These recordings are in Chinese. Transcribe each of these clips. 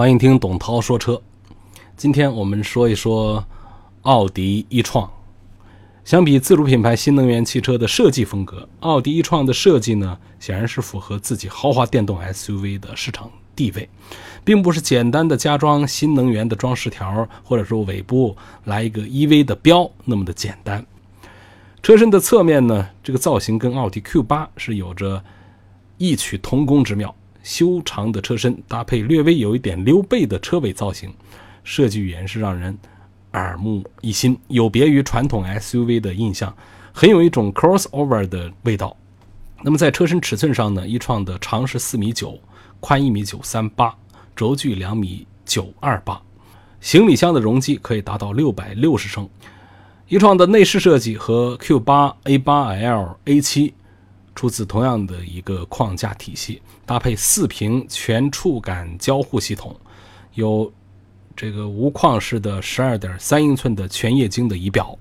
欢迎听董涛说车。今天我们说一说奥迪一创。相比自主品牌新能源汽车的设计风格，奥迪一创的设计呢，显然是符合自己豪华电动 SUV 的市场地位，并不是简单的加装新能源的装饰条，或者说尾部来一个 EV 的标那么的简单。车身的侧面呢，这个造型跟奥迪 Q8 是有着异曲同工之妙，修长的车身搭配略微有一点溜背的车尾造型，设计语言是让人。耳目一新，有别于传统 SUV 的印象，很有一种 crossover 的味道。那么在车身尺寸上呢，一创的长是四米九，宽一米九三八，轴距两米九二八，行李箱的容积可以达到六百六十升。一创的内饰设计和 Q8、A8L、A7 出自同样的一个框架体系，搭配四屏全触感交互系统，有。这个无框式的十二点三英寸的全液晶的仪表，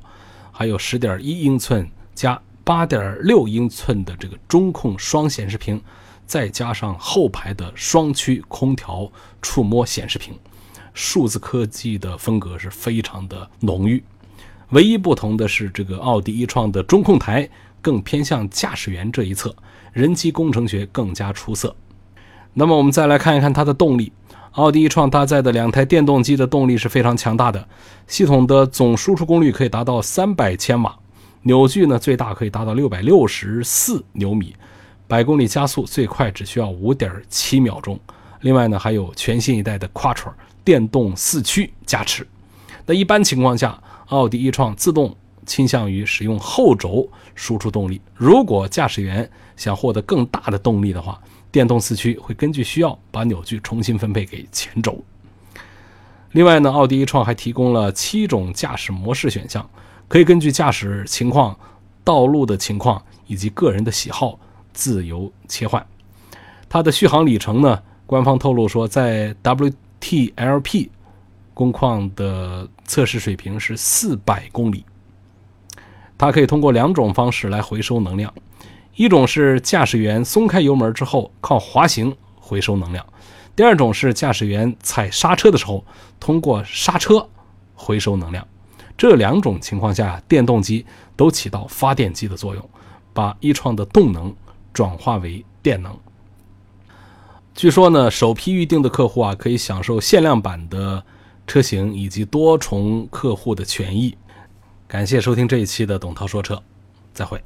还有十点一英寸加八点六英寸的这个中控双显示屏，再加上后排的双区空调触摸显示屏，数字科技的风格是非常的浓郁。唯一不同的是，这个奥迪一创的中控台更偏向驾驶员这一侧，人机工程学更加出色。那么我们再来看一看它的动力。奥迪一创搭载的两台电动机的动力是非常强大的，系统的总输出功率可以达到三百千瓦，扭矩呢最大可以达到六百六十四牛米，百公里加速最快只需要五点七秒钟。另外呢还有全新一代的 Quattro 电动四驱加持。那一般情况下，奥迪一创自动倾向于使用后轴输出动力，如果驾驶员想获得更大的动力的话。电动四驱会根据需要把扭矩重新分配给前轴。另外呢，奥迪一创还提供了七种驾驶模式选项，可以根据驾驶情况、道路的情况以及个人的喜好自由切换。它的续航里程呢，官方透露说，在 WTLP 工况的测试水平是四百公里。它可以通过两种方式来回收能量。一种是驾驶员松开油门之后靠滑行回收能量，第二种是驾驶员踩刹车的时候通过刹车回收能量。这两种情况下，电动机都起到发电机的作用，把一创的动能转化为电能。据说呢，首批预定的客户啊可以享受限量版的车型以及多重客户的权益。感谢收听这一期的董涛说车，再会。